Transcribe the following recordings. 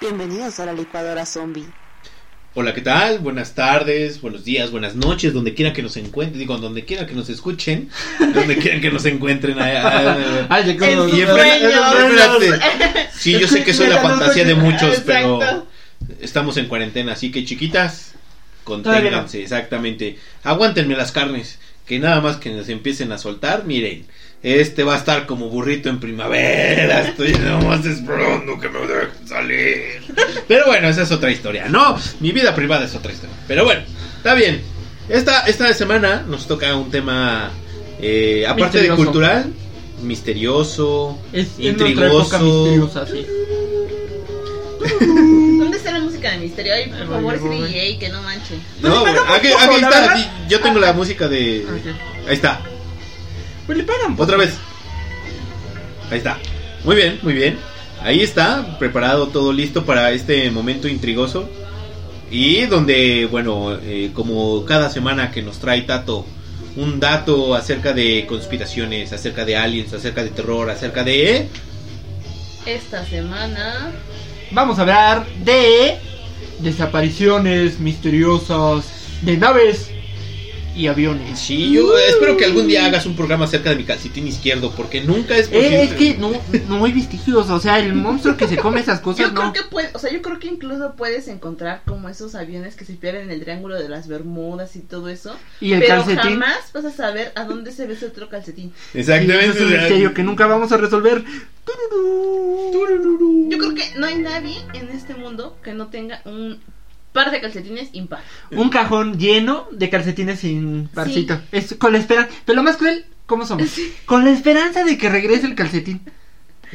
Bienvenidos a la licuadora zombie. Hola, ¿qué tal? Buenas tardes, buenos días, buenas noches, donde quiera que nos encuentren, digo, donde quiera que nos escuchen, donde quiera que nos encuentren. Ay. Sí, yo sé que soy la fantasía de muchos, pero estamos en cuarentena, así que chiquitas, Conténganse, exactamente. Aguántenme las carnes, que nada más que nos empiecen a soltar, miren. Este va a estar como burrito en primavera. Estoy nomás esperando que me dejen salir. Pero bueno, esa es otra historia. No, mi vida privada es otra historia. Pero bueno, está bien. Esta, esta semana nos toca un tema, eh, aparte de cultural, misterioso, Es en intrigoso. misteriosa, sí. ¿Dónde está la música de misterio? Ay, por Ay, favor, ese voy. DJ que no manche. No, Pues pegamos aquí, está. aquí- yo tengo la música de. Ahí está. Pues le. Otra vez. Ahí está. Muy bien, muy bien. Ahí está, preparado todo listo para este momento intrigoso. Y donde, bueno, eh, como cada semana que nos trae Tato un dato acerca de conspiraciones, acerca de aliens, acerca de terror, acerca de... Esta semana. Vamos a hablar de desapariciones misteriosas de naves y aviones. Sí, yo espero que algún día hagas un programa acerca de mi calcetín izquierdo, porque nunca es Eh, posible. es que no, no hay vestigios, o sea, el monstruo que se come esas cosas Yo no. creo que puede, o sea, yo creo que incluso puedes encontrar como esos aviones que se pierden en el triángulo de las Bermudas y todo eso. Y el pero calcetín. jamás vas a saber a dónde se ve ese otro calcetín. Sí, Exactamente. ese es un misterio que nunca vamos a resolver. Yo creo que no hay nadie en este mundo que no tenga un par de calcetines impar. Un cajón lleno de calcetines sin parcito. Es con la esperanza. Pero lo más cruel, ¿cómo somos? Con la esperanza de que regrese el calcetín.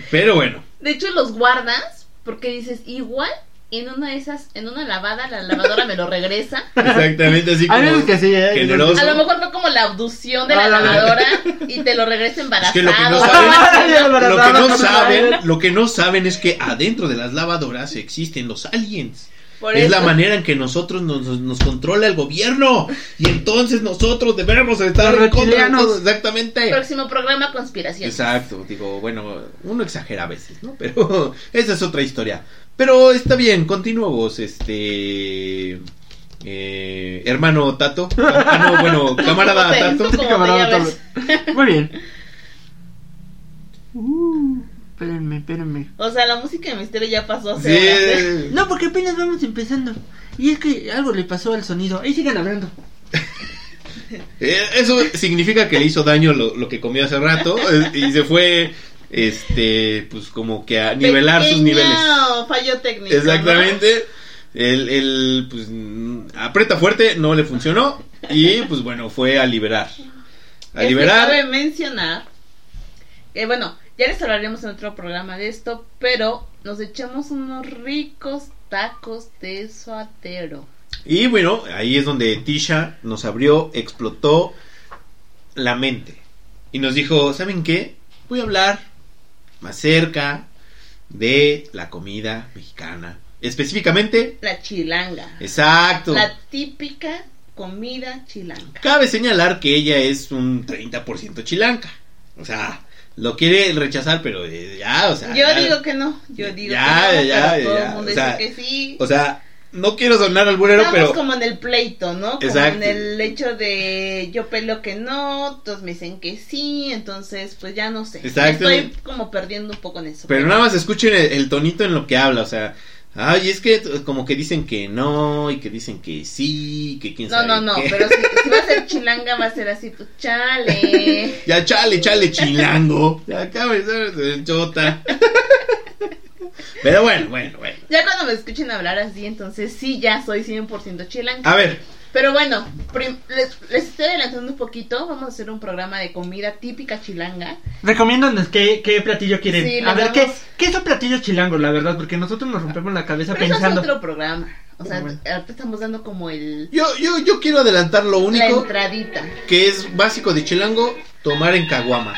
Pero bueno. De hecho, los guardas porque dices, igual en una de esas, en una lavada, la lavadora me lo regresa. Exactamente, así como veces que sí, ¿eh? generoso. A lo mejor fue como la abducción de la Ah, la- lavadora y te lo regresa Es embarazado. que lo que no Ay, saben, lo que no embarazada, saben, no lo que no saben es que adentro de las lavadoras existen los aliens. Por es eso, la manera en que nosotros nos, nos controla el gobierno y entonces nosotros debemos estar en contra de exactamente. próximo programa conspiración. Exacto, digo, bueno, uno exagera a veces, ¿no? Pero esa es otra historia. Pero está bien, continuamos, este eh, hermano Tato, ah, no, bueno, camarada ¿Cómo te- Tato. Camarada? Pablo. Muy bien. Uh, espérenme, espérenme. O sea, la música de misterio ya pasó hace Sí, horas, ¿eh? No, porque apenas vamos empezando. Y es que algo le pasó al sonido. Ahí sigan hablando. Eh, Eso significa que le hizo daño lo, lo que comió hace rato y se fue, este, pues como que a nivelar sus niveles. fallo técnico. Exactamente. El, el, pues, aprieta fuerte, no le funcionó y pues bueno, fue a liberar. ¿no? A Es que liberar. cabe mencionar que, bueno, ya les hablaremos en otro programa de esto, pero nos echamos unos ricos tacos de suatero. Y bueno, ahí es donde Tisha nos abrió, explotó la mente. Y nos dijo, ¿saben qué? Voy a hablar más cerca de la comida mexicana. Específicamente, La chilanga. exacto. La típica comida chilanga. Cabe señalar que ella es un 30% chilanca. O sea, lo quiere rechazar, pero eh, ya, o sea. Yo ya- digo que no, yo digo Ya, que no, ya, pero todo el mundo o sea, dice que sí. O sea, no quiero sonar alburero, Estamos pero. como en el pleito, ¿no? Como Exacto. en el hecho de yo peleo que no, todos me dicen que sí, entonces pues ya no sé. Exacto. Estoy como perdiendo un poco en eso. Pero nada más escuchen el, el tonito en lo que habla, o sea. Ay, es que como que dicen que no y que dicen que sí, que quién No, sabe no, no, qué. pero si, si va a ser chilanga va a ser así, pues chale. Ya chale, chale, chilango. Ya acaba de ser chota. Pero bueno, bueno, bueno. Ya cuando me escuchen hablar así, entonces sí, ya soy 100% chilanga. A ver, Pero bueno, les, les estoy adelantando un poquito. Vamos a hacer un programa de comida típica chilanga. Recomiéndanos qué, qué platillo quieren. Sí, a ver, ¿qué, ¿qué son platillos chilangos, la verdad? Porque nosotros nos rompemos la cabeza Pero eso es pensando. otro programa. O sea, Bueno. ahorita estamos dando como el yo, yo, yo quiero adelantar lo la único entradita. que es básico de chilango, tomar en caguama.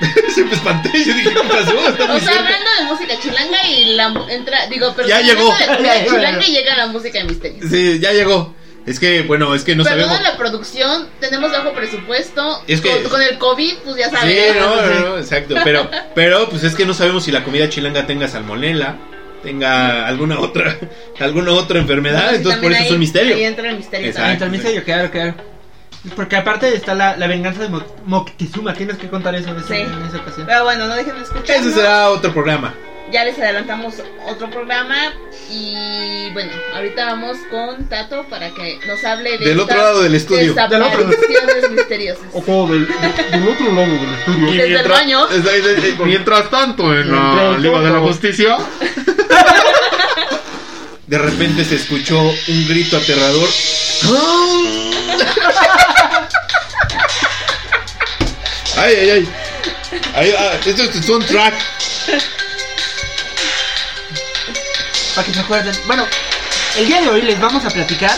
Se me espanté. Yo dije, ¿qué pasó? O sea, cerca. hablando de música chilanga y la entra, digo, pero Ya llegó. de comida chilanga y llega la música de misterio. Sí, ya llegó. Es que, bueno, es que no Perdón sabemos. la producción, tenemos bajo presupuesto. Es que- con, con el COVID, pues ya Sí, sabes. no, no, no, exacto. Pero, pero, pues es que no sabemos si la comida chilanga tenga salmonela, tenga alguna otra, alguna otra enfermedad. Sí, entonces, por eso es un misterio. Ahí entra el misterio. Exacto. también. Entra el misterio, claro, claro. Porque aparte está la, la venganza de Mo- Moctezuma. Tienes que contar eso en esa, Sí. en esa ocasión. Pero bueno, no dejen de escuchar. Ese será otro programa. Ya les adelantamos otro programa. Y bueno, ahorita vamos con Tato para que nos hable de Del otro lado del estudio. Del otro. desapariciones misteriosas. Ojo, del, del otro lado del estudio. Y Desde el mientras- baño. es- es- mientras tanto, en la Mientras Liga de la. Justicia. De repente se escuchó un grito aterrador. Ay, ay, ay. Ay, ah, esto es un track. Para que se acuerden. Bueno, el día de hoy les vamos a platicar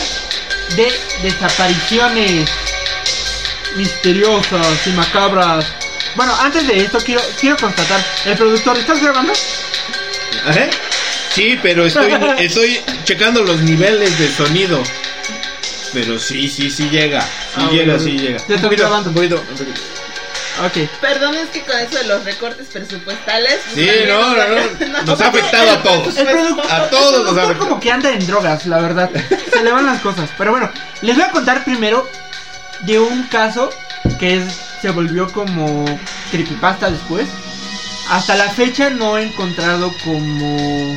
de desapariciones misteriosas y macabras. Bueno, antes de esto quiero quiero constatar, el productor, ¿estás grabando? ¿Eh? Sí, pero estoy, estoy checando los niveles de sonido. Pero sí, sí, sí llega. Sí Ah, llega, bueno. sí llega. Ya un poquito, un poquito. Ok. Perdón, es que con eso de los recortes presupuestales. pues, Sí, no, no, no. Nos ha afectado a todos. A todos nos ha afectado. como que anda en drogas, la verdad. Se le van las cosas. Pero bueno, les voy a contar primero de un caso que es, se volvió como creepypasta después. Hasta la fecha no he encontrado como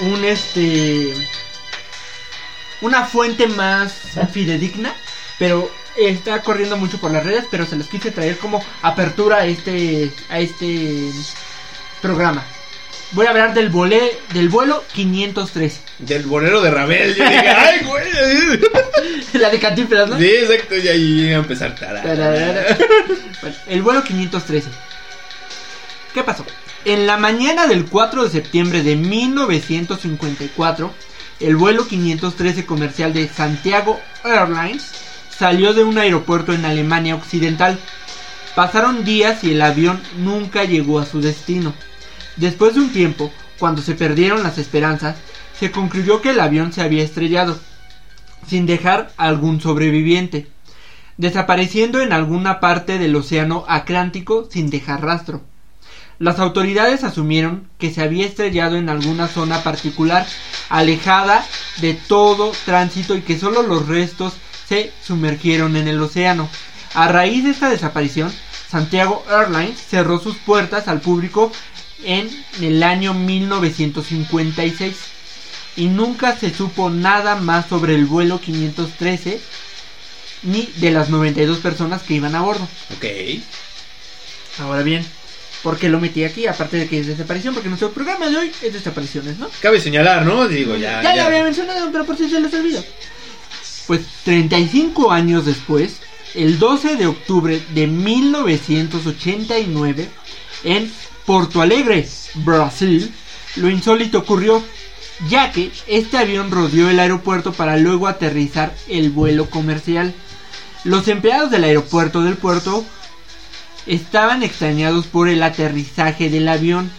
un este una fuente más fidedigna, pero está corriendo mucho por las redes, pero se les quise traer como apertura a este a este programa. Voy a hablar del volé, del vuelo 513. Del bolero de Rabel. Yo dije, ay, güey. La de Cantinflas, ¿no? Sí, exacto. Y ahí iba a empezar. Bueno, el vuelo 513. ¿Qué pasó? En la mañana del 4 de septiembre de 1954, el vuelo 513 comercial de Santiago Airlines salió de un aeropuerto en Alemania Occidental. Pasaron días y el avión nunca llegó a su destino. Después de un tiempo, cuando se perdieron las esperanzas, se concluyó que el avión se había estrellado, sin dejar algún sobreviviente desapareciendo en alguna parte del océano Atlántico sin dejar rastro. Las autoridades asumieron que se había estrellado en alguna zona particular, alejada de todo tránsito y que solo los restos se sumergieron en el océano. A raíz de esta desaparición, Santiago Airlines cerró sus puertas al público en el año 1956 y nunca se supo nada más sobre el vuelo 513 ni de las 92 personas que iban a bordo. Ok. Ahora bien, ¿por qué lo metí aquí? Aparte de que es desaparición, porque nuestro programa de hoy es desapariciones, ¿no? Cabe señalar, ¿no? Digo, ya. ya, lo había mencionado, pero por si se les olvidó. Pues 35 años después, el 12 de octubre de 1989, en Porto Alegre, Brasil, lo insólito ocurrió, ya que este avión rodeó el aeropuerto para luego aterrizar el vuelo comercial. Los empleados del aeropuerto del puerto estaban extrañados por el aterrizaje del avión,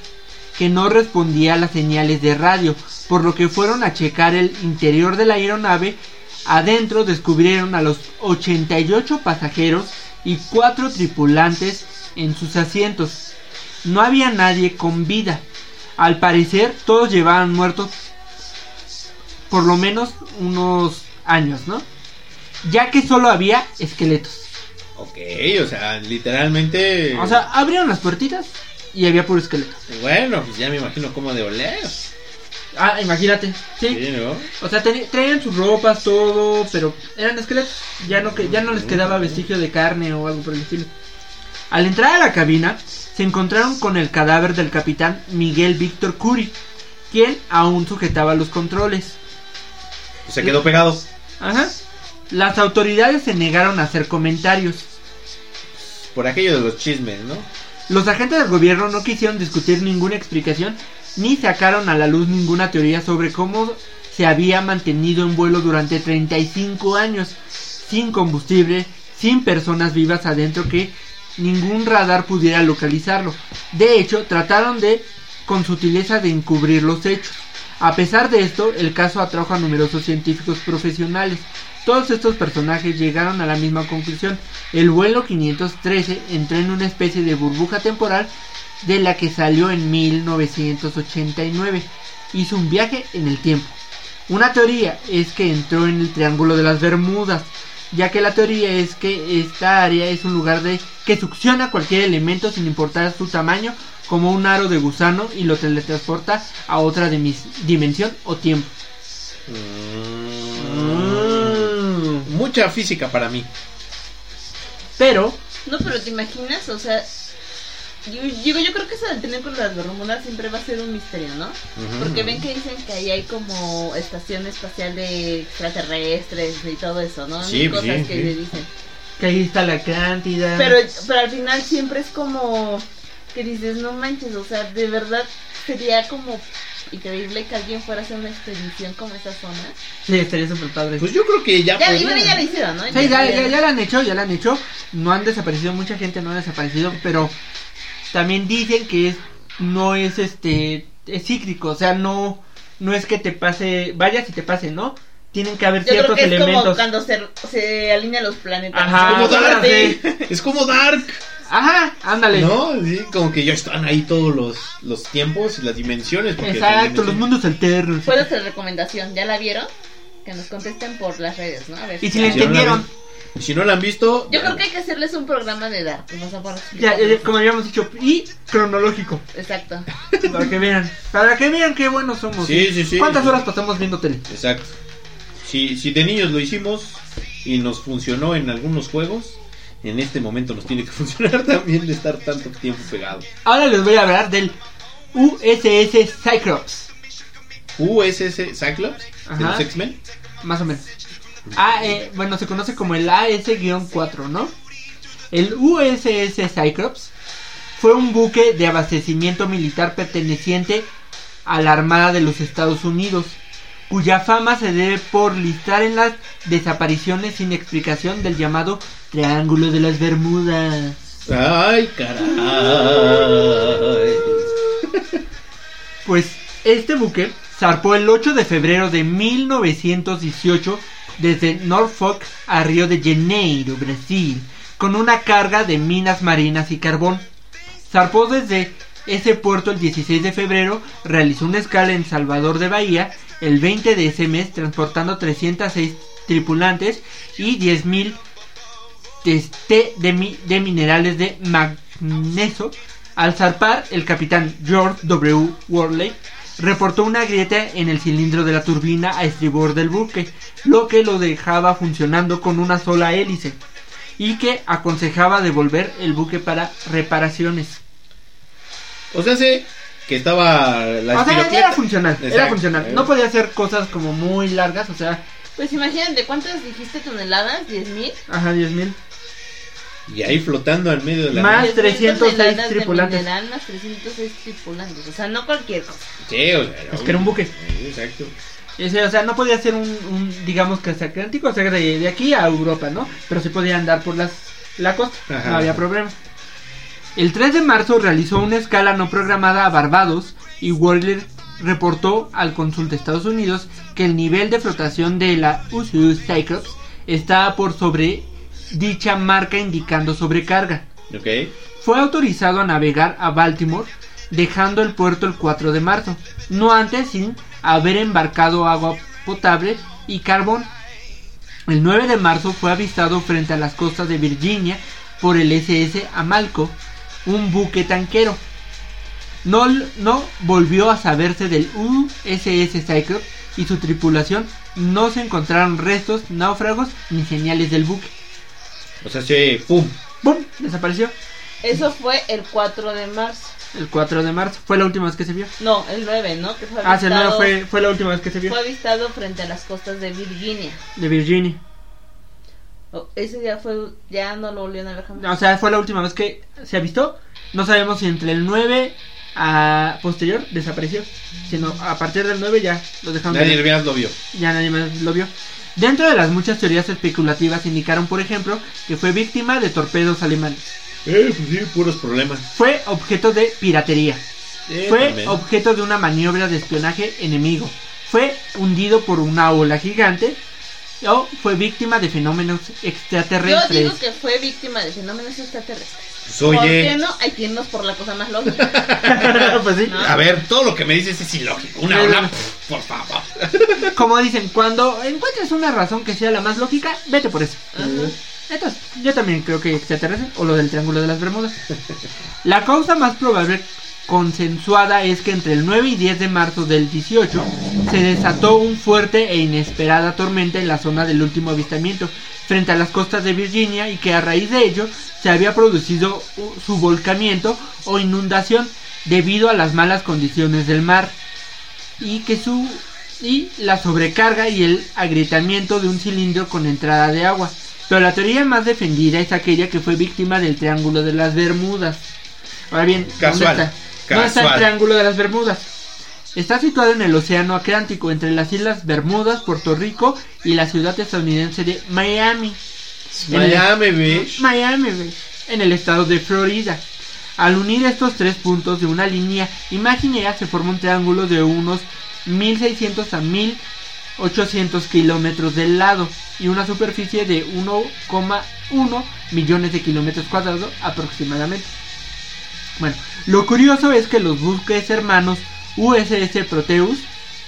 que no respondía a las señales de radio, por lo que fueron a checar el interior de la aeronave. Adentro descubrieron a los 88 pasajeros y 4 tripulantes en sus asientos. No había nadie con vida. Al parecer todos llevaban muertos por lo menos unos años, ¿no? Ya que solo había esqueletos. Ok, o sea, literalmente. O sea, abrieron las puertitas y había puro esqueleto. Bueno, pues ya me imagino cómo de oler. Ah, imagínate, sí. Sí, ¿no? O sea, traían sus ropas, todo, pero eran esqueletos. Ya no, que, ya no les quedaba vestigio de carne o algo por el estilo. Al entrar a la cabina, se encontraron con el cadáver del capitán Miguel Víctor Curi, quien aún sujetaba los controles. Se quedó pegado. Ajá. Las autoridades se negaron a hacer comentarios. Por aquello de los chismes, ¿no? Los agentes del gobierno no quisieron discutir ninguna explicación ni sacaron a la luz ninguna teoría sobre cómo se había mantenido en vuelo durante 35 años sin combustible, sin personas vivas adentro que ningún radar pudiera localizarlo. De hecho, trataron de, con sutileza, de encubrir los hechos. A pesar de esto, el caso atrajo a numerosos científicos profesionales. Todos estos personajes llegaron a la misma conclusión. El vuelo 513 entró en una especie de burbuja temporal de la que salió en 1989. Hizo un viaje en el tiempo. Una teoría es que entró en el Triángulo de las Bermudas, ya que la teoría es que esta área es un lugar de que succiona cualquier elemento sin importar su tamaño, como un aro de gusano y lo teletransporta a otra dimis- dimensión o tiempo. Mm. Mucha física para mí. Pero No, pero te imaginas, o sea, yo, digo, yo creo que eso del tren con las Bermudas siempre va a ser un misterio, ¿no? Porque ven que dicen que ahí hay como estación espacial de extraterrestres y todo eso, ¿no? Sí, Mil cosas sí, que sí. le dicen. que ahí está la cantidad. Pero, pero al final siempre es como que dices, no manches, o sea, de verdad sería como increíble que alguien fuera a hacer una expedición como esa zona. Sí, estaría súper padre. Pues yo creo que ya. Ya, podría. y bueno, ya lo hicieron, ¿no? Sí, ya, ya, ya la han hecho, ya la han hecho. No han desaparecido, mucha gente no ha desaparecido, pero también dicen que es, no es este, es cíclico, o sea, no, no es que te pase, vayas y te pase, ¿no? Tienen que haber Yo creo ciertos que es como elementos. cuando se, se alinean los planetas. Ajá, Como Dark. sí. Es como Dark. Ajá, ándale. ¿No? Sí, como que ya están ahí todos los, los tiempos y las dimensiones. porque Exacto, los mundos alternos. Puede ser recomendación, ¿ya la vieron? Que nos contesten por las redes, ¿no? A ver Y si la entendieron, Y si no la han visto. Yo creo que hay que hacerles un programa de edad. Pues, ya, ya, como habíamos dicho, y cronológico, Exacto. para que vean, para que vean qué buenos somos. Sí, sí, sí. ¿Cuántas horas pasamos viendo tele? Exacto. Si, si de niños lo hicimos y nos funcionó en algunos juegos, en este momento nos tiene que funcionar también de estar tanto tiempo pegado. Ahora les voy a hablar del USS Cyclops. USS Cyclops de Ajá. los X-Men. Más o menos. Ah, eh, bueno, se conoce como el AS-4, ¿no? El USS Cyclops fue un buque de abastecimiento militar perteneciente a la Armada de los Estados Unidos, cuya fama se debe por listar en las desapariciones sin explicación del llamado Triángulo de las Bermudas. Ay, caray. Pues este buque zarpó el 8 de febrero de 1918 desde Norfolk a Río de Janeiro, Brasil, con una carga de minas marinas y carbón. Zarpó desde ese puerto el 16 de febrero, realizó una escala en Salvador de Bahía el 20 de ese mes, transportando 306 tripulantes y 10.000 test de, mi- de minerales de magnesio. Al zarpar, el capitán George W. Worley reportó una grieta en el cilindro de la turbina a estribor del buque, lo que lo dejaba funcionando con una sola hélice y que aconsejaba devolver el buque para reparaciones. O sea, sé que estaba la O sea, era funcional, era funcional. No podía hacer cosas como muy largas, o sea, Pues imagínate, ¿cuántas dijiste toneladas? ¿10 mil? ajá, 10 mil. Y ahí flotando en medio de la Más. nada. 306 tripulantes. Mineral, más 306 tripulantes. O sea, no cualquier cosa. Sí, o sea, Es que era un buque. Exacto. Ese, o sea, no podía ser un, un, digamos que atlántico, o sea, de, de aquí a Europa, ¿no? Pero sí podía andar por las, la costa, Ajá. no había problema. El 3 de marzo realizó una escala no programada a Barbados y Worley reportó al cónsul de Estados Unidos que el nivel de flotación de la USS Cyclops estaba por sobre dicha marca indicando sobrecarga. Fue autorizado a navegar a Baltimore, dejando el puerto el 4 de marzo, no antes sin haber embarcado agua potable y carbón. El 9 de marzo fue avistado frente a las costas de Virginia por el SS Amalco, un buque tanquero. No, no volvió a saberse del USS Cyclops y su tripulación no se encontraron restos, náufragos ni señales del buque. O sea, sí, pum. ¡Bum! Desapareció. Eso fue el 4 de marzo. El 4 de marzo fue la última vez que se vio. No, el 9, ¿no? Que fue Ah, el fue, fue la última vez que se vio. fue avistado frente a las costas de Virginia. De Virginia. Ese día fue, ya no lo volvieron a ver jamás. O sea, fue la última vez que se avistó. No sabemos si entre el 9 a posterior desapareció. Sino a partir del 9 ya lo dejaron. de Nadie ver. más lo vio. Ya nadie más lo vio. Dentro de las muchas teorías especulativas indicaron, por ejemplo, que fue víctima de torpedos alemanes. Eh, pues sí, puros problemas. Fue objeto de piratería. Eh, Fue también. objeto de una maniobra de espionaje enemigo. Fue hundido por una ola gigante. O fue víctima de fenómenos Yo extraterrestres. digo que fue víctima de fenómenos extraterrestres. Pues, ¿Por qué no? Hay que irnos por la cosa más lógica. pues sí. No. a ver, todo lo que me dices es ilógico. Una ola, por favor. Como dicen, cuando encuentres una razón que sea la más lógica, vete por eso. Ajá. Entonces, yo también creo que extraterrestre o lo del Triángulo de las Bermudas. La causa más probable consensuada es que entre el 9 y 10 de marzo del 18 se desató un fuerte e inesperada tormenta en la zona del último avistamiento frente a las costas de Virginia y que a raíz de ello se había producido su volcamiento o inundación debido a las malas condiciones del mar y que su y la sobrecarga y el agrietamiento de un cilindro con entrada de agua. Pero la teoría más defendida es aquella que fue víctima del Triángulo de las Bermudas. Ahora bien, ¿dónde Casual, está? ¿Dónde está el. Triángulo de las Bermudas? Está situado en el Océano Atlántico, entre las Islas Bermudas, Puerto Rico y la ciudad estadounidense de Miami. Miami Beach. Miami, en el estado de Florida. Al unir estos tres puntos de una línea imaginea se forma un triángulo de unos 1600 a 1800 kilómetros del lado y una superficie de 1,1 millones de kilómetros cuadrados aproximadamente. Bueno, lo curioso es que los buques hermanos USS Proteus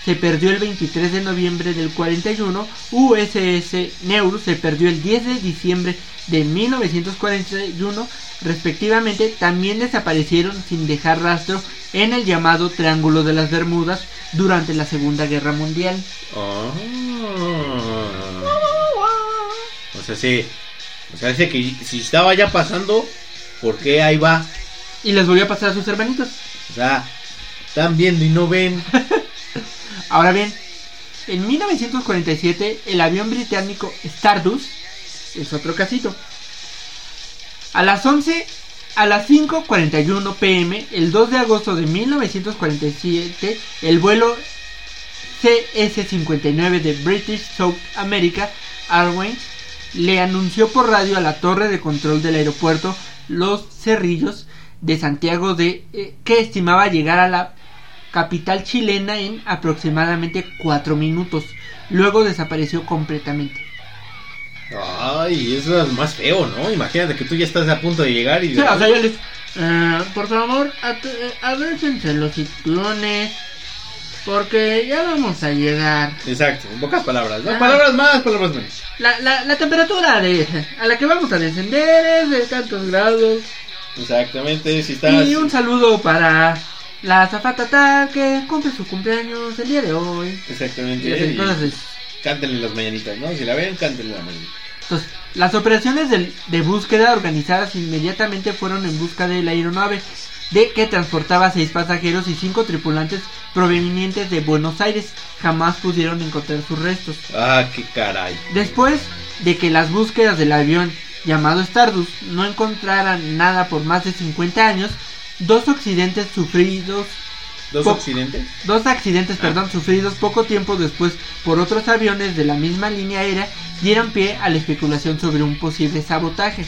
se perdió el 23 de noviembre del 41, USS Neurus se perdió el 10 de diciembre de 1941, respectivamente, también desaparecieron sin dejar rastro en el llamado Triángulo de las Bermudas durante la Segunda Guerra Mundial. Oh. O sea, sí. O sea, dice que si estaba ya pasando, ¿por qué ahí va? Y les voy a pasar a sus hermanitos. O sea, están viendo y no ven. Ahora bien, en 1947 el avión británico Stardust es otro casito. A las 11 a las 5:41 pm el 2 de agosto de 1947 el vuelo CS-59 de British South America Airways le anunció por radio a la torre de control del aeropuerto Los Cerrillos de Santiago de eh, que estimaba llegar a la capital chilena en aproximadamente 4 minutos. Luego desapareció completamente. Ay, eso es más feo, ¿no? Imagínate que tú ya estás a punto de llegar y... Sí, o sea, yo les... eh, por favor, eh, abróchense los cinturones. Porque ya vamos a llegar. Exacto, en pocas palabras, ¿no? Ajá. Palabras más, palabras menos. La, la, la temperatura de, a la que vamos a descender es de tantos grados. Exactamente, si estás... Y un saludo para la azafata tal que cumple su cumpleaños el día de hoy. Exactamente. Y así, y. Cántenle las mañanitas, ¿no? Si la ven, cántenle la mañanita. Entonces, las operaciones de, búsqueda organizadas inmediatamente fueron en busca de la aeronave de que transportaba seis pasajeros y cinco tripulantes provenientes de Buenos Aires. Jamás pudieron encontrar sus restos. Ah, qué caray. Después de que las búsquedas del avión llamado Stardust no encontraran nada por más de 50 años, dos accidentes sufridos ¿Dos accidentes? Dos accidentes, perdón, sufridos poco tiempo después por otros aviones de la misma línea aérea dieron pie a la especulación sobre un posible sabotaje.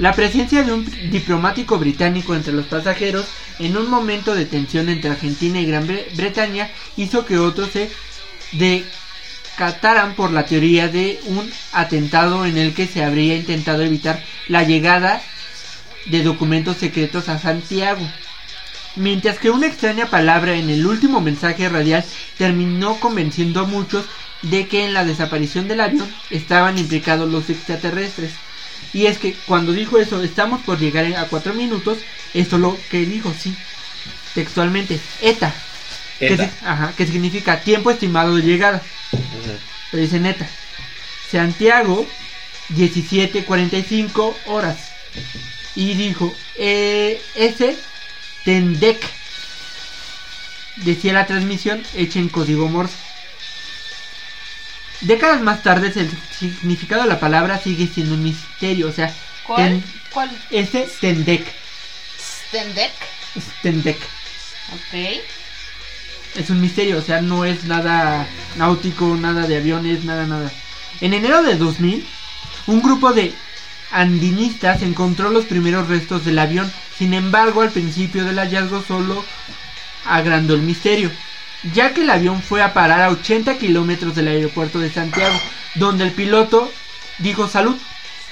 La presencia de un diplomático británico entre los pasajeros en un momento de tensión entre Argentina y Gran Bre- Bretaña hizo que otros se decataran por la teoría de un atentado en el que se habría intentado evitar la llegada de documentos secretos a Santiago. Mientras que una extraña palabra en el último mensaje radial terminó convenciendo a muchos de que en la desaparición del avión estaban implicados los extraterrestres. Y es que cuando dijo eso, estamos por llegar a cuatro minutos, esto lo que dijo, sí, textualmente, ETA, Que, ajá, significa tiempo estimado de llegada. Pero dice neta, Santiago, 17.45 horas. Y dijo, eh, ese Tendec. Decía la transmisión hecha en código Morse. Décadas más tarde el significado de la palabra sigue siendo un misterio. O sea, ¿Cuál? ten- ¿Cuál? ese Tendec. Tendec. Ok. Es un misterio, o sea, no es nada náutico, nada de aviones, nada, nada. En enero de 2000, un grupo de andinista se encontró los primeros restos del avión. Sin embargo, al principio del hallazgo solo agrandó el misterio, ya que el avión fue a parar a 80 kilómetros del aeropuerto de Santiago, donde el piloto dijo salud,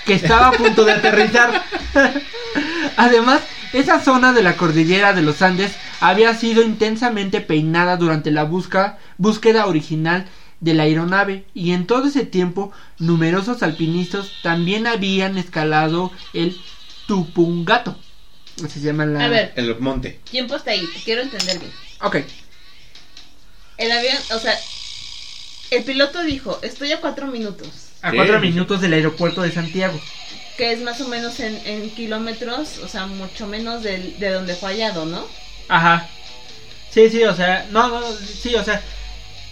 que estaba a punto de aterrizar. Además, esa zona de la cordillera de los Andes había sido intensamente peinada durante la busca, búsqueda original de la aeronave y en todo ese tiempo numerosos alpinistas también habían escalado el Tupungato. Así se llama la... A ver, El monte. tiempo está ahí, quiero entender bien. Ok. El avión, o sea, el piloto dijo, estoy a cuatro minutos, A Sí. cuatro minutos del aeropuerto de Santiago. que es más o menos en, en kilómetros, o sea, mucho menos del- de donde fue hallado, ¿no? Ajá. Sí, sí, o sea, no, no, sí, o sea,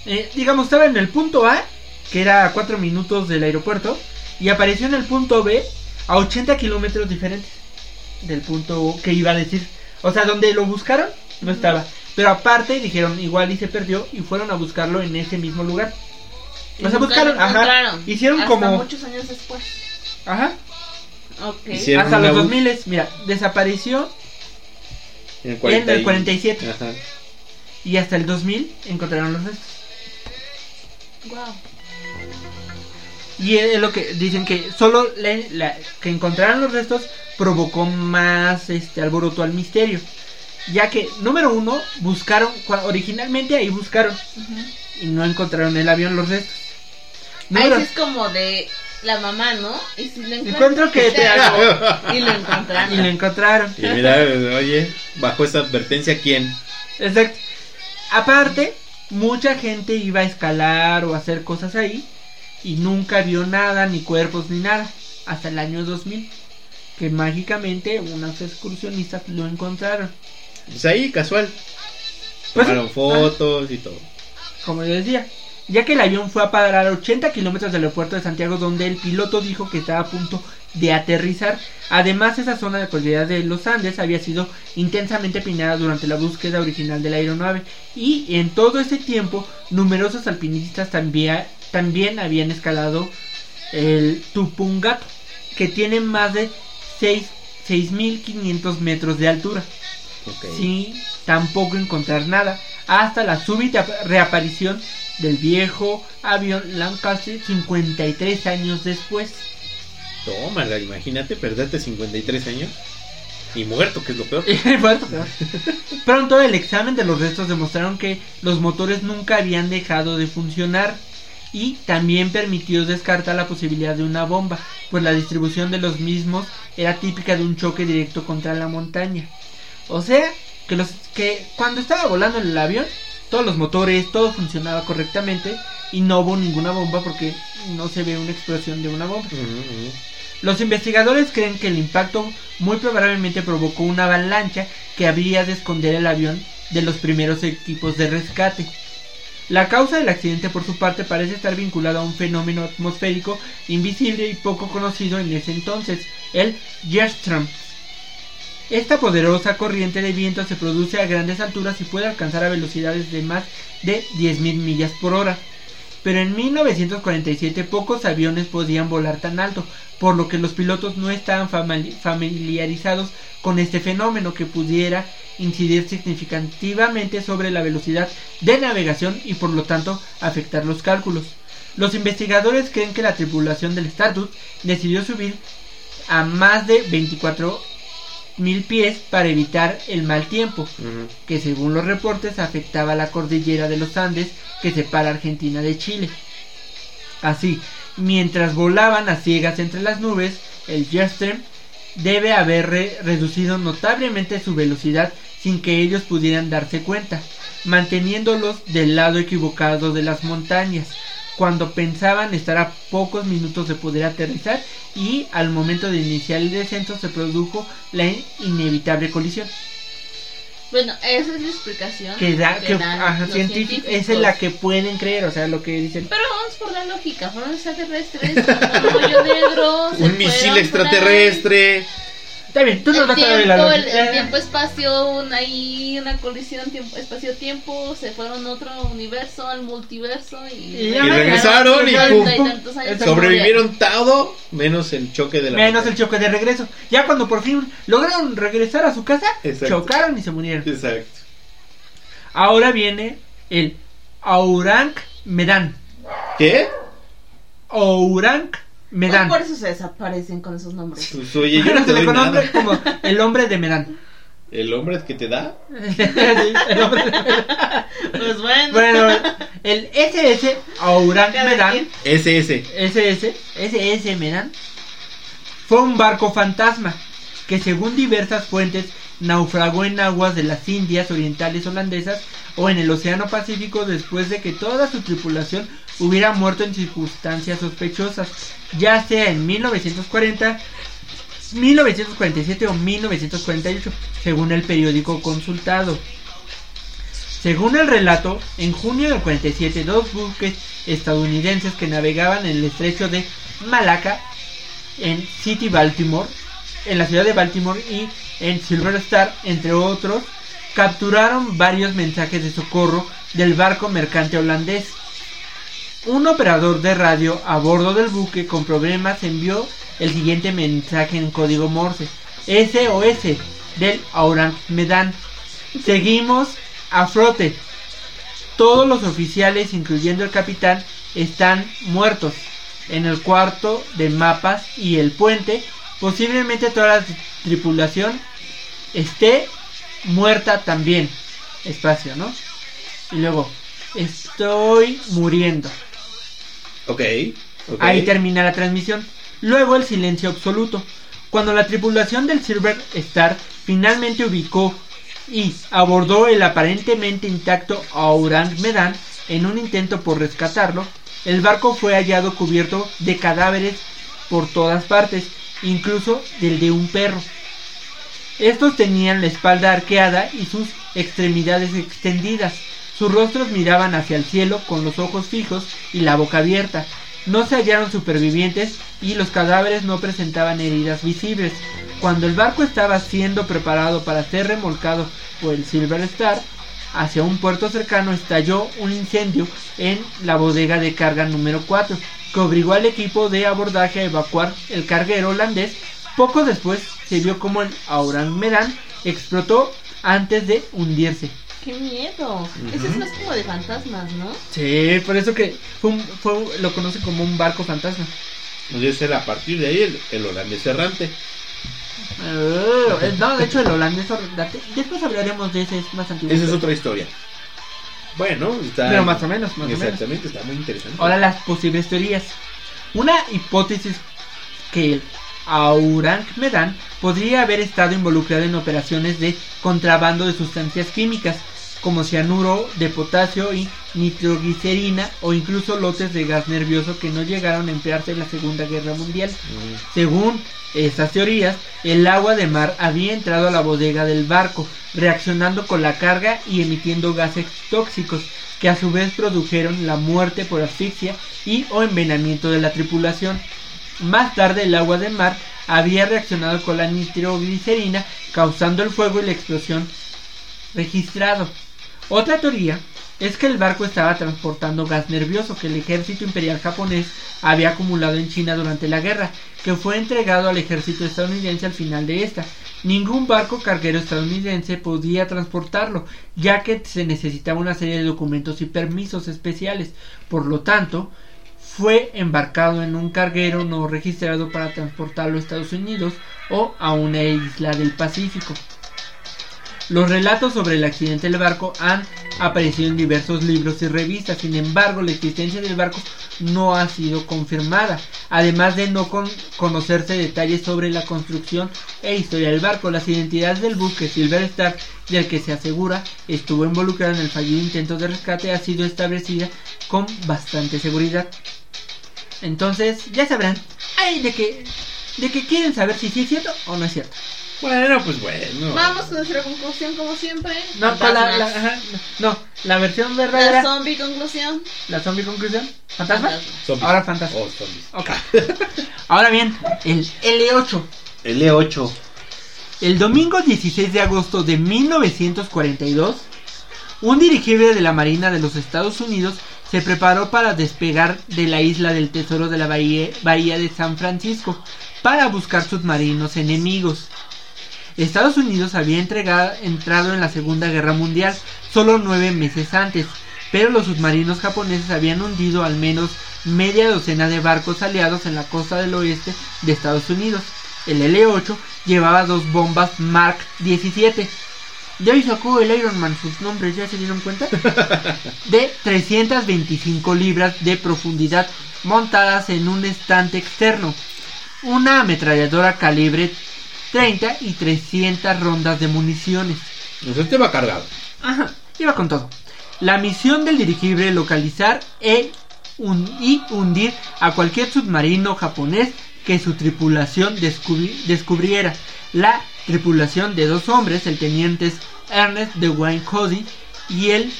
eh, digamos, estaba en el punto A, que era a 4 minutos del aeropuerto, y apareció en el punto B a 80 kilómetros diferentes del punto que iba a decir. O sea, donde lo buscaron, no estaba. Pero aparte dijeron, igual y se perdió, y fueron a buscarlo en ese mismo lugar. O sea, buscaron, ajá, hicieron hasta como- muchos años después. Ajá. Ok. Hicieron- Hasta los bu- 2000, mira, desapareció En en el 47. Ajá. Y hasta el 2000 encontraron los restos. Wow. Y es lo que dicen que solo la, la- que encontraron los restos provocó más este alboroto al misterio. Ya que, número uno, buscaron, originalmente ahí buscaron y no encontraron el avión los restos. Ahí Número, es como de la mamá, ¿no? Y si lo Encuentro que te Y lo encontraron. y lo encontraron. Y mira, oye, bajo esa advertencia, ¿quién? Exacto. Aparte, mucha gente iba a escalar o a hacer cosas ahí y nunca vio nada, ni cuerpos, ni nada. Hasta el año 2000, que mágicamente unos excursionistas lo encontraron. Pues ahí, casual. Pues, Tomaron fotos y todo. como yo decía, ya que el avión fue a parar a 80 kilómetros del aeropuerto de Santiago, donde el piloto dijo que estaba a punto de aterrizar. Además, esa zona de cordillera de los Andes había sido intensamente pinada durante la búsqueda original de la aeronave, y en todo ese tiempo, numerosos alpinistas también, también habían escalado el Tupungato, que tiene más de 6 6.500 metros de altura Ok. sin tampoco encontrar nada hasta la súbita reaparición del viejo avión Lancaster 53 años después. Tómala, imagínate, perderte 53 años y muerto, que es lo peor. Pronto el examen de los restos demostraron que los motores nunca habían dejado de funcionar y también permitió descartar la posibilidad de una bomba, pues la distribución de los mismos era típica de un choque directo contra la montaña. O sea, que los que cuando estaba volando en el avión, todos los motores, todo funcionaba correctamente y no hubo ninguna bomba porque no se ve una explosión de una bomba. Los investigadores creen que el impacto muy probablemente provocó una avalancha que habría de esconder el avión de los primeros equipos de rescate. La causa del accidente por su parte parece estar vinculada a un fenómeno atmosférico invisible y poco conocido en ese entonces, el Yerstrom. Esta poderosa corriente de viento se produce a grandes alturas y puede alcanzar a velocidades de más de 10.000 millas por hora. Pero en 1947 pocos aviones podían volar tan alto, por lo que los pilotos no estaban familiarizados con este fenómeno que pudiera incidir significativamente sobre la velocidad de navegación y por lo tanto afectar los cálculos. Los investigadores creen que la tripulación del Stardust decidió subir a más de 24 mil pies para evitar el mal tiempo, que según los reportes afectaba la cordillera de los Andes que separa Argentina de Chile. Así, mientras volaban a ciegas entre las nubes, el Jetstream debe haber re- reducido notablemente su velocidad sin que ellos pudieran darse cuenta, manteniéndolos del lado equivocado de las montañas, cuando pensaban estar a pocos minutos de poder aterrizar y al momento de iniciar el descenso se produjo la in- inevitable colisión. Bueno, esa es la explicación Que da, que, dan ajá, los científico- científicos. esa es la que pueden creer, o sea, lo que dicen. Pero vamos por la lógica, fueron extraterrestres, un hoyo negro, Un misil extraterrestre. Está bien, tú nos el vas a dar tiempo, la el, el tiempo espacio, una, ahí una colisión tiempo, espacio tiempo, se fueron a otro universo, al multiverso y, Y Y regresaron y pum. Sobrevivieron todo menos el choque de la Menos el choque de regreso. Ya cuando por fin lograron regresar a su casa, Exacto. chocaron y se murieron. Exacto. Ahora viene el Aurang Medan. ¿Qué? Aurang Medan. Por eso se desaparecen con esos nombres. Pues oye, yo Bueno, no se te le doy conoce nada. como el hombre de Medan. ¿El hombre que te da? el hombre de Medan. Pues bueno. Bueno, el SS Aurang Medan. SS. SS, SS Medan, fue un barco fantasma que según diversas fuentes naufragó en aguas de las Indias Orientales holandesas o en el Océano Pacífico después de que toda su tripulación hubiera muerto en circunstancias sospechosas, ya sea en 1940, 1947 o 1948, según el periódico consultado. Según el relato, en junio del 47 dos buques estadounidenses que navegaban en el estrecho de Malaca en City Baltimore, en la ciudad de Baltimore y en Silver Star, entre otros, capturaron varios mensajes de socorro del barco mercante holandés. Un operador de radio a bordo del buque con problemas envió el siguiente mensaje en código Morse: SOS del Aurang Medan. Seguimos a flote. Todos los oficiales, incluyendo el capitán, están muertos. En el cuarto de mapas y el puente, posiblemente toda la tripulación esté muerta también. Espacio, ¿no? Y luego, estoy muriendo. Ok. Ahí termina la transmisión. Luego el silencio absoluto. Cuando la tripulación del Silver Star finalmente ubicó y abordó el aparentemente intacto Aurang Medan en un intento por rescatarlo, el barco fue hallado cubierto de cadáveres por todas partes, incluso del de un perro. Estos tenían la espalda arqueada y sus extremidades extendidas. Sus rostros miraban hacia el cielo con los ojos fijos y la boca abierta. No se hallaron supervivientes y los cadáveres no presentaban heridas visibles. Cuando el barco estaba siendo preparado para ser remolcado por el Silver Star hacia un puerto cercano, estalló un incendio en la bodega de carga número 4, que obligó al equipo de abordaje a evacuar el carguero holandés. Poco después se vio como el Aurang Medan explotó antes de hundirse. ¡Qué miedo! Ese es más como de fantasmas, ¿no? Sí, por eso que fue un- fue un- lo conoce como un barco fantasma. Debe ser a partir de ahí el, el holandés errante. Eh, no, de hecho el holandés ordenate- Después hablaremos de ese, es más antiguo. Esa es otra historia. Bueno, está. Pero más o menos, más o menos. Exactamente, está muy interesante. Ahora las posibles teorías. Una hipótesis que el Aurang Medan podría haber estado involucrado en operaciones de contrabando de sustancias químicas como cianuro de potasio y nitroglicerina o incluso lotes de gas nervioso que no llegaron a emplearse en la Segunda Guerra Mundial. Mm, Según estas teorías, el agua de mar había entrado a la bodega del barco, reaccionando con la carga y emitiendo gases tóxicos, que a su vez produjeron la muerte por asfixia y o envenenamiento de la tripulación. Más tarde el agua de mar había reaccionado con la nitroglicerina, causando el fuego y la explosión registrado. Otra teoría es que el barco estaba transportando gas nervioso que el ejército imperial japonés había acumulado en China durante la guerra, que fue entregado al ejército estadounidense al final de esta. Ningún barco carguero estadounidense podía transportarlo, ya que se necesitaba una serie de documentos y permisos especiales. Por lo tanto, fue embarcado en un carguero no registrado para transportarlo a Estados Unidos o a una isla del Pacífico. Los relatos sobre el accidente del barco han aparecido en diversos libros y revistas, sin embargo la existencia del barco no ha sido confirmada, además de no con- conocerse detalles sobre la construcción e historia del barco. Las identidades del buque Silver Star, del que se asegura estuvo involucrado en el fallido intento de rescate, ha sido establecida con bastante seguridad. Entonces, ya sabrán, ay, de que, de que quieren saber si sí es cierto o no es cierto. Bueno, pues bueno. Vamos con nuestra conclusión como siempre. No, la, la- ajá, no, la versión La verdadera, zombie conclusión. la zombie conclusión, fantasma. Ahora fantasma. Oh, zombies. Ok. Ahora bien, el L8. El E8. El domingo 16 de agosto de 1942, un dirigible de la Marina de los Estados Unidos se preparó para despegar de la isla del Tesoro de la Bahía, de San Francisco para buscar submarinos enemigos. Estados Unidos había entrado en la Segunda Guerra Mundial solo nueve meses antes, pero los submarinos japoneses habían hundido al menos media docena de barcos aliados en la costa del oeste de Estados Unidos. El L-8 llevaba dos bombas Mark 17. De ahí sacó el Iron Man sus nombres, ¿ya se dieron cuenta? De 325 libras de profundidad montadas en un estante externo. Una ametralladora calibre 30 y 300 rondas de municiones. Pues este va cargado. Ajá, iba con todo. La misión del dirigible localizar e y hundir a cualquier submarino japonés que su tripulación descubri- descubriera. La tripulación de dos hombres, el teniente Ernest de Wayne Cody y el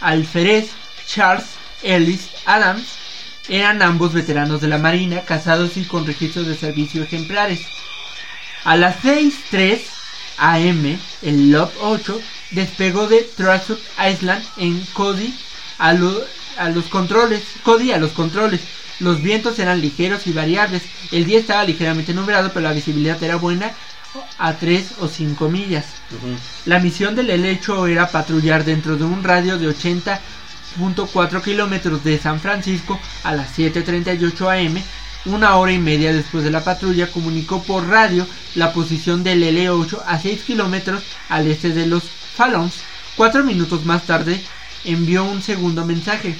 alférez Charles Ellis Adams, eran ambos veteranos de la Marina, casados y con registros de servicio ejemplares. A las 6.03 am, el Lob 8 despegó de Trasuk Island en Cody a, a los controles. Cody a los controles. Los vientos eran ligeros y variables. El día estaba ligeramente nublado, pero la visibilidad era buena a 3 o 5 millas. La misión del helecho era patrullar dentro de un radio de 80.4 kilómetros de San Francisco a las 7.38 am. Una hora y media después de la patrulla comunicó por radio la posición del L8 a 6 kilómetros al este de los Fallons. Cuatro minutos más tarde envió un segundo mensaje.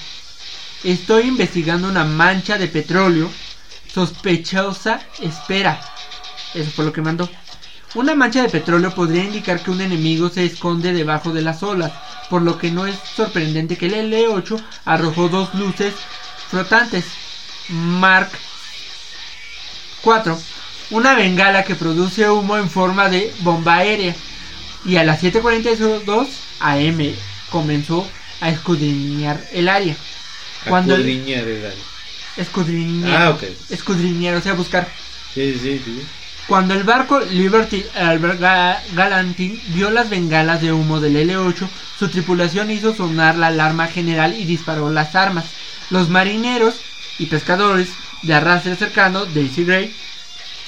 Estoy investigando una mancha de petróleo sospechosa. Espera. Eso fue lo que mandó. Una mancha de petróleo podría indicar que un enemigo se esconde debajo de las olas, por lo que no es sorprendente que el L8 arrojó dos luces flotantes. Mark 4. Una bengala que produce humo en forma de bomba aérea. Y a las 7.42 am comenzó a escudriñar el área. Cuando el- era. Escudriñar. Ah, ok. Escudriñar, o sea, buscar. Sí, sí, sí. Cuando el barco Liberty Galantin vio las bengalas de humo del L8, su tripulación hizo sonar la alarma general y disparó las armas. Los marineros y pescadores de arrastre cercano, Daisy Gray,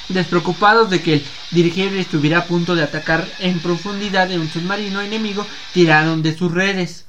despreocupados de que el dirigible estuviera a punto de atacar en profundidad de un submarino enemigo, tiraron de sus redes.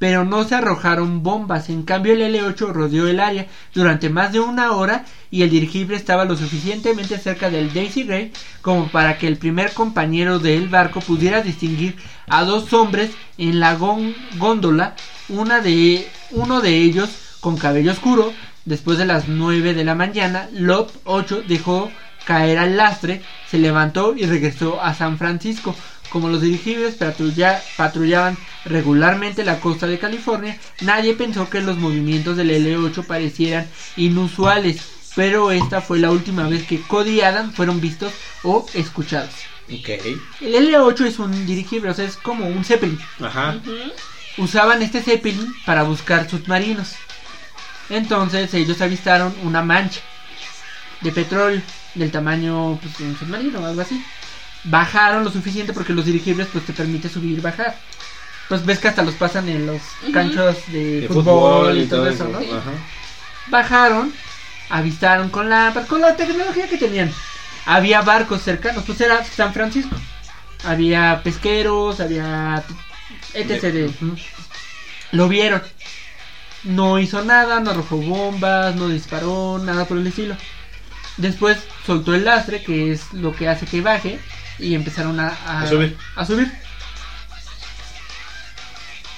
Pero no se arrojaron bombas, en cambio el L8 rodeó el área durante más de una hora y el dirigible estaba lo suficientemente cerca del Daisy Gray como para que el primer compañero del barco pudiera distinguir a dos hombres en la gón- góndola, uno de ellos con cabello oscuro. Después de las 9 de la mañana, Lob 8 dejó caer al lastre, se levantó y regresó a San Francisco. Como los dirigibles patrulla- patrullaban regularmente la costa de California, nadie pensó que los movimientos del L8 parecieran inusuales, pero esta fue la última vez que Cody y Adam fueron vistos o escuchados. El L8 es un dirigible, o sea, es como un Zeppelin. Ajá. Usaban este Zeppelin para buscar submarinos. Entonces ellos avistaron una mancha de petróleo del tamaño pues, de un submarino o algo así. Bajaron lo suficiente porque los dirigibles pues te permite subir y bajar. Pues ves que hasta los pasan en los canchos de, De fútbol, y todo eso, ¿no? Ajá. Bajaron, avistaron con lámparas, con la tecnología que tenían. Había barcos cercanos, pues era San Francisco. Había pesqueros, había etc. de-. Lo vieron. No hizo nada, no arrojó bombas, no disparó, nada por el estilo. Después soltó el lastre, que es lo que hace que baje, y empezaron a, A subir. a subir.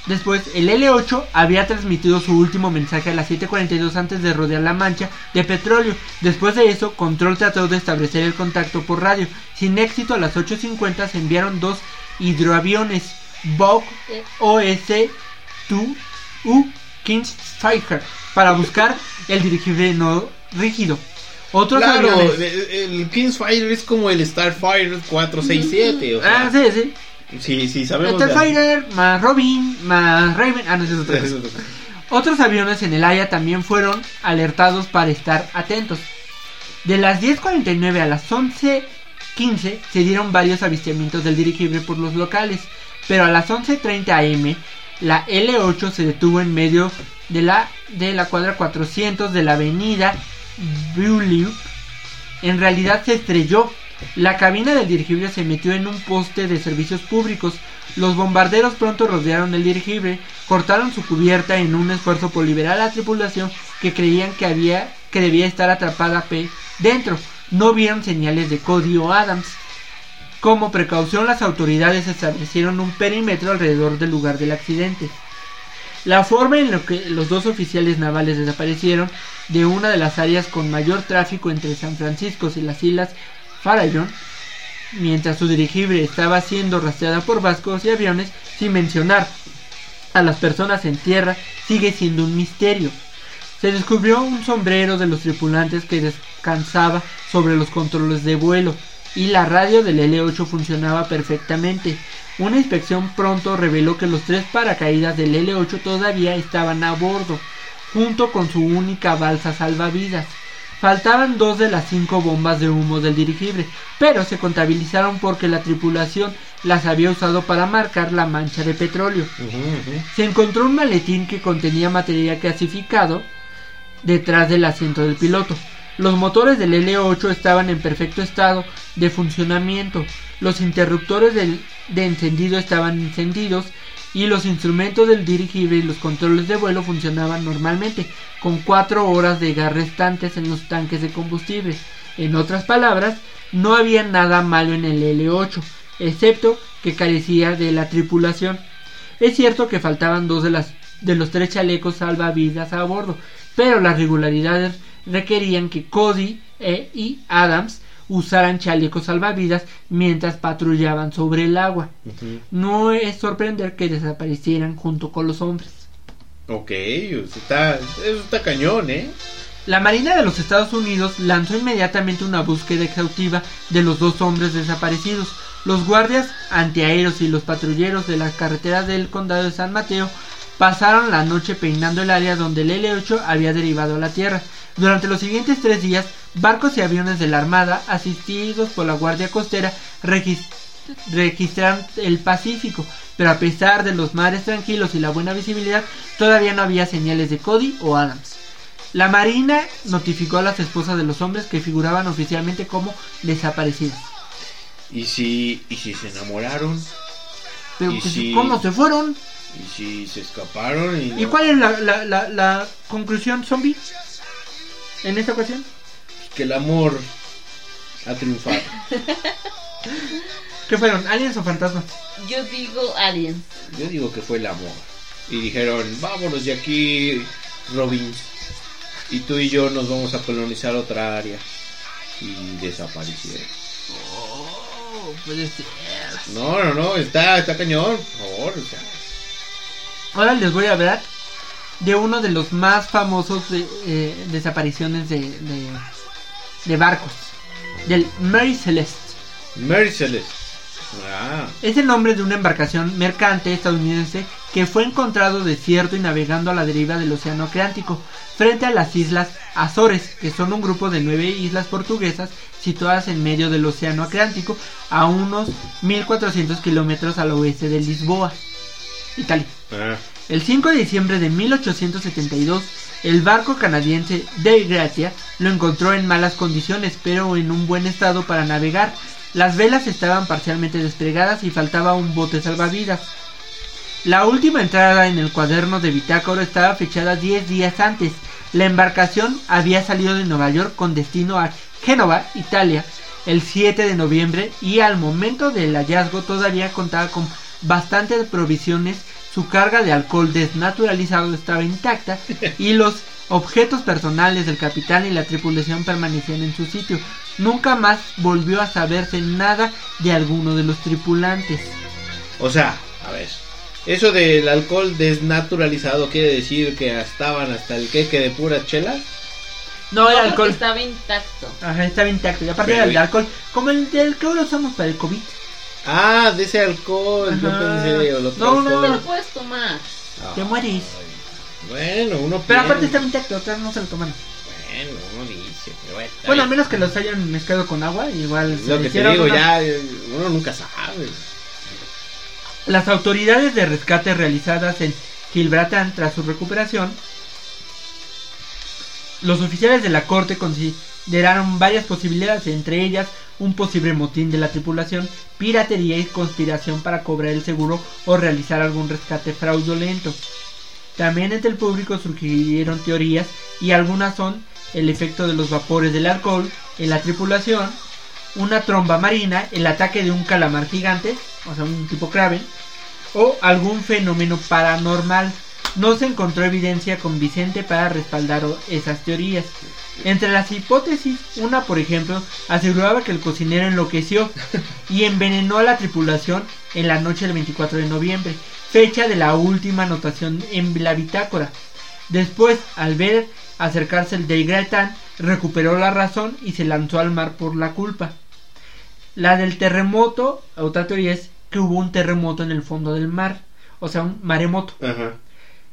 Después, el L8 había transmitido su último mensaje a las 7.42 antes de rodear la mancha de petróleo. Después de eso, Control trató de establecer el contacto por radio. Sin éxito, a las 8.50 se enviaron dos hidroaviones Bog OS-2U Kingsfire para buscar el dirigible no rígido. Otros Claro, aviones... el el Kingsfire es como el Starfire 467. O sea, Ah, sí, sí. sí, sí, sabemos. Starfighter, más Robin, más Raven. Ah, no, esa es otra cosa. Otros aviones en el área también fueron alertados para estar atentos. De las 10.49 a las 15 se dieron varios avistamientos del dirigible por los locales, pero a las 11.30 am la L8 se detuvo en medio de la, de la cuadra 400 de la avenida Beaulieu. En realidad se estrelló. La cabina del dirigible se metió en un poste de servicios públicos. Los bombarderos pronto rodearon el dirigible, cortaron su cubierta en un esfuerzo por liberar a la tripulación que creían que había que debía estar atrapada P dentro. No vieron señales de Cody o Adams. Como precaución, las autoridades establecieron un perímetro alrededor del lugar del accidente. La forma en la que los dos oficiales navales desaparecieron de una de las áreas con mayor tráfico entre San Francisco y las islas Farallon, mientras su dirigible estaba siendo rastreada por vascos y aviones, sin mencionar a las personas en tierra, sigue siendo un misterio. Se descubrió un sombrero de los tripulantes que descansaba sobre los controles de vuelo y la radio del L8 funcionaba perfectamente. Una inspección pronto reveló que los tres paracaídas del L8 todavía estaban a bordo, junto con su única balsa salvavidas. Faltaban dos de las cinco bombas de humo del dirigible, pero se contabilizaron porque la tripulación las había usado para marcar la mancha de petróleo. Se encontró un maletín que contenía material clasificado detrás del asiento del piloto. Los motores del L8 estaban en perfecto estado de funcionamiento, los interruptores de encendido estaban encendidos y los instrumentos del dirigible y los controles de vuelo funcionaban normalmente, con cuatro horas de gas restantes en los tanques de combustible. En otras palabras, no había nada malo en el L8, excepto que carecía de la tripulación. Es cierto que faltaban dos de, las, de los tres chalecos salvavidas a bordo, pero las regularidades requerían que Cody e, y Adams usaran chalecos salvavidas mientras patrullaban sobre el agua. No es sorprender que desaparecieran junto con los hombres. Ok, está, eso está cañón, ¿eh? La Marina de los Estados Unidos lanzó inmediatamente una búsqueda exhaustiva de los dos hombres desaparecidos. Los guardias antiaéreos y los patrulleros de las carreteras del condado de San Mateo pasaron la noche peinando el área donde el L-8 había derivado a la Tierra. Durante los siguientes tres días, barcos y aviones de la Armada, asistidos por la Guardia Costera, registraron el Pacífico, pero a pesar de los mares tranquilos y la buena visibilidad, todavía no había señales de Cody o Adams. La Marina notificó a las esposas de los hombres que figuraban oficialmente como desaparecidas. ¿Y si, y si se enamoraron? Pero ¿Y pues, si- ¿cómo se fueron? ¿Y si se escaparon? ¿Y, ¿Y no? cuál es la, la, la, la conclusión zombie? En esta ocasión. Que el amor ha triunfado. ¿Qué fueron? ¿Aliens o fantasmas? Yo digo Alien. Yo digo que fue el amor. Y dijeron, vámonos de aquí, Robin. Y tú y yo nos vamos a colonizar otra área. Y desaparecieron. Oh, puede ser. No, no, no, está, está cañón. Por favor, o sea. Ahora les voy a hablar de uno de los más famosos de, eh, desapariciones de, de, de barcos. Del Mary Celeste. Mary Celeste. Ah, Es el nombre de una embarcación mercante estadounidense que fue encontrado desierto y navegando a la deriva del Océano Atlántico, frente a las islas Azores, que son un grupo de nueve islas portuguesas situadas en medio del Océano Atlántico, a unos 1400 kilómetros al oeste de Lisboa, Italia. ah. El 5 de diciembre de 1872, el barco canadiense Dei Gratia lo encontró en malas condiciones, pero en un buen estado para navegar. Las velas estaban parcialmente desplegadas y faltaba un bote salvavidas. La última entrada en el cuaderno de bitácora estaba fechada 10 días antes. La embarcación había salido de Nueva York con destino a Génova, Italia, el 7 de noviembre y al momento del hallazgo todavía contaba con bastantes provisiones, su carga de alcohol desnaturalizado estaba intacta y los objetos personales del capitán y la tripulación permanecían en su sitio. Nunca más volvió a saberse nada de alguno de los tripulantes. O sea, a ver. Eso del alcohol desnaturalizado quiere decir que estaban hasta el queque de puras chelas. No, era Porque alcohol. Estaba intacto. Ajá, estaba intacto. Y aparte Pero- era el de alcohol, como el del que ahora usamos para el COVID. Ah, de ese alcohol. Yo pensé. O lo No, no, Te no. lo puedes tomar. Ah, Te mueres. Bueno, uno Pero aparte estaba intacto, otras no se lo toman. Bueno, uno dice, pero bueno. está Bueno, a bien. menos que los hayan mezclado con agua, igual se lo que te hicieron digo, una- ya eh, uno nunca sabe. Las autoridades de rescate realizadas en Gibraltar tras su recuperación, los oficiales de la corte consideraron varias posibilidades, entre ellas un posible motín de la tripulación, piratería y conspiración para cobrar el seguro o realizar algún rescate fraudulento. También entre el público surgieron teorías y algunas son el efecto de los vapores del alcohol en la tripulación, una tromba marina, el ataque de un calamar gigante, o sea, un tipo Kraven, o algún fenómeno paranormal. No se encontró evidencia convincente para respaldar esas teorías. Entre las hipótesis, una por ejemplo aseguraba que el cocinero enloqueció y envenenó a la tripulación en la noche del 24 de noviembre, fecha de la última anotación en la bitácora. Después, al ver acercarse el de Gaetán, recuperó la razón y se lanzó al mar por la culpa. La del terremoto, otra teoría es que hubo un terremoto en el fondo del mar, o sea, un maremoto.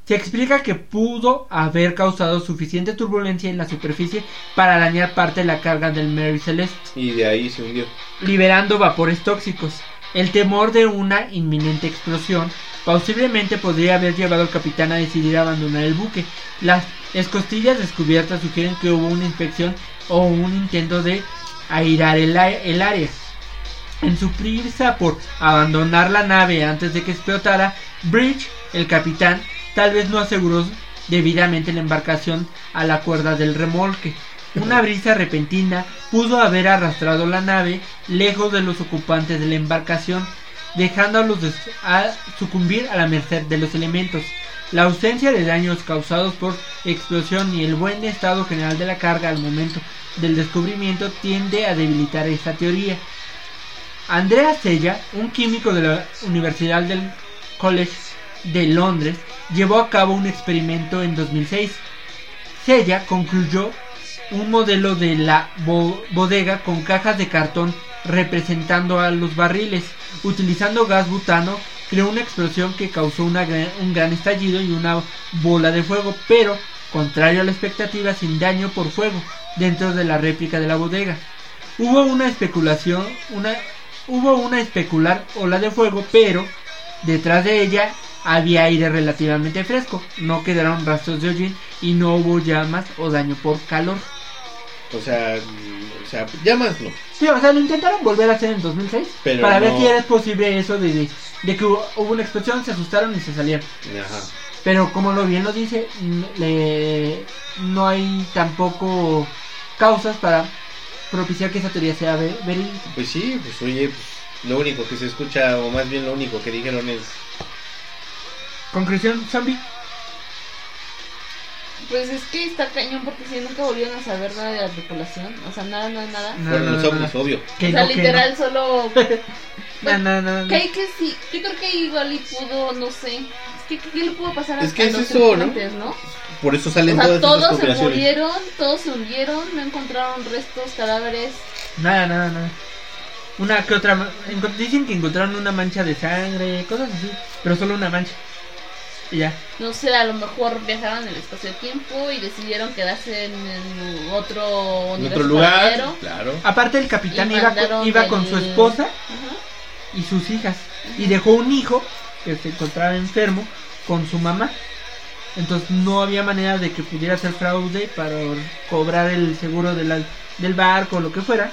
Se explica que pudo haber causado suficiente turbulencia en la superficie para dañar parte de la carga del Mary Celeste, Y de ahí se hundió. liberando vapores tóxicos. El temor de una inminente explosión posiblemente podría haber llevado al capitán a decidir abandonar el buque. Las escostillas descubiertas sugieren que hubo una inspección o un intento de airar el, el área. En su prisa por abandonar la nave antes de que explotara, Bridge, el capitán, tal vez no aseguró debidamente la embarcación a la cuerda del remolque. Una brisa repentina pudo haber arrastrado la nave lejos de los ocupantes de la embarcación, dejándolos a sucumbir a la merced de los elementos. La ausencia de daños causados por explosión y el buen estado general de la carga al momento del descubrimiento tiende a debilitar esta teoría. Andrea Sella, un químico de la Universidad del College de Londres, llevó a cabo un experimento en 2006. Sella concluyó un modelo de la bo- bodega con cajas de cartón representando a los barriles. Utilizando gas butano, creó una explosión que causó una un gran estallido y una bola de fuego, pero, contrario a la expectativa, sin daño por fuego dentro de la réplica de la bodega. Hubo una especulación, una, hubo una especular ola de fuego, pero detrás de ella había aire relativamente fresco. No quedaron rastros de hollín y no hubo llamas o daño por calor. O sea, mm, o sea, llamas no. Sí, o sea, lo intentaron volver a hacer en 2006 Pero para ver si era posible eso de, que hubo, hubo una explosión, se asustaron y se salieron. Ajá. Pero como lo bien lo dice, le- no hay tampoco causas para propiciar que esa teoría sea ve- verídica. Pues sí, pues oye, pues, lo único que se escucha, o más bien lo único que dijeron es. Conclusión, zombie. Pues es que está cañón porque si nunca volvieron a saber nada de la tripulación. O sea, nada, nada, nada. No, bueno, no, no, no. obvio. Que o sea, literal solo... No, no, no, no. Que hay que sí. Yo creo que igual y pudo, no sé. Es que, ¿qué le pudo pasar a, Es que a es los eso, ¿no? tripulantes, ¿no? Por eso O salen sea, todas todos se murieron, todos se hundieron, no encontraron restos, cadáveres. Nada, nada, nada. Una que otra. Dicen que encontraron una mancha de sangre, cosas así. Pero solo una mancha. Ya. No sé, a lo mejor viajaron en el espacio-tiempo y decidieron quedarse en, en otro En universo otro lugar, claro. Aparte, el capitán iba, con, iba con su esposa Ajá. y sus hijas. Y dejó un hijo que se encontraba enfermo con su mamá. Entonces no había manera de que pudiera hacer fraude para cobrar el seguro de la- del barco o lo que fuera.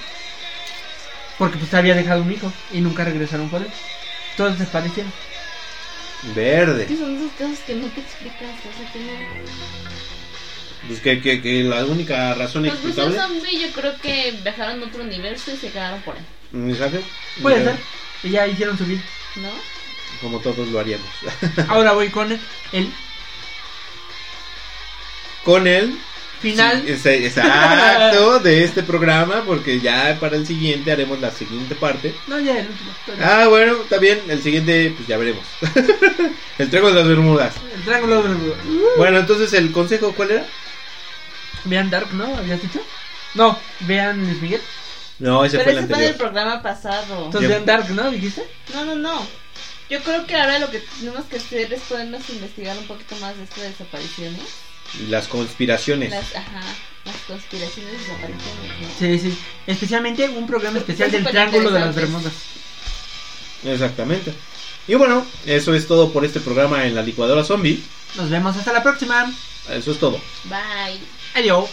Porque pues había dejado un hijo y nunca regresaron por él. Todos desaparecieron. Verde. Sí, son esos casos que no te explicas, o sea que no. Pues que, que, que la única razón Pues pues explicable. zombie yo creo que viajaron a otro universo y se quedaron por ahí, ¿Mensaje? Puede ser. Y ya hicieron su vida. ¿no? Como todos lo haríamos. Ahora voy con el Con el final. Sí, exacto de este programa, porque ya para el siguiente haremos la siguiente parte. No, ya el último. Ah, bueno, está bien. El siguiente, pues ya veremos. el triángulo de las Bermudas. El triángulo de... Bueno, entonces el consejo, ¿cuál era? Vean Dark, ¿no? ¿Habías dicho? No, vean Luis Miguel. No, ese Pero fue el ese fue del anterior. programa pasado. Entonces vean Dark, ¿no? ¿Dijiste? No, no, no. Yo creo que ahora lo que tenemos que hacer es podernos investigar un poquito más de esto de desapariciones. Las conspiraciones. Las, ajá. las conspiraciones desaparecieron. ¿no? Sí, sí. Especialmente un programa especial del Triángulo de las. Bermudas. Exactamente. Y bueno, eso es todo por este programa en la licuadora zombie. Nos vemos hasta la próxima. Eso es todo. Bye. Adiós.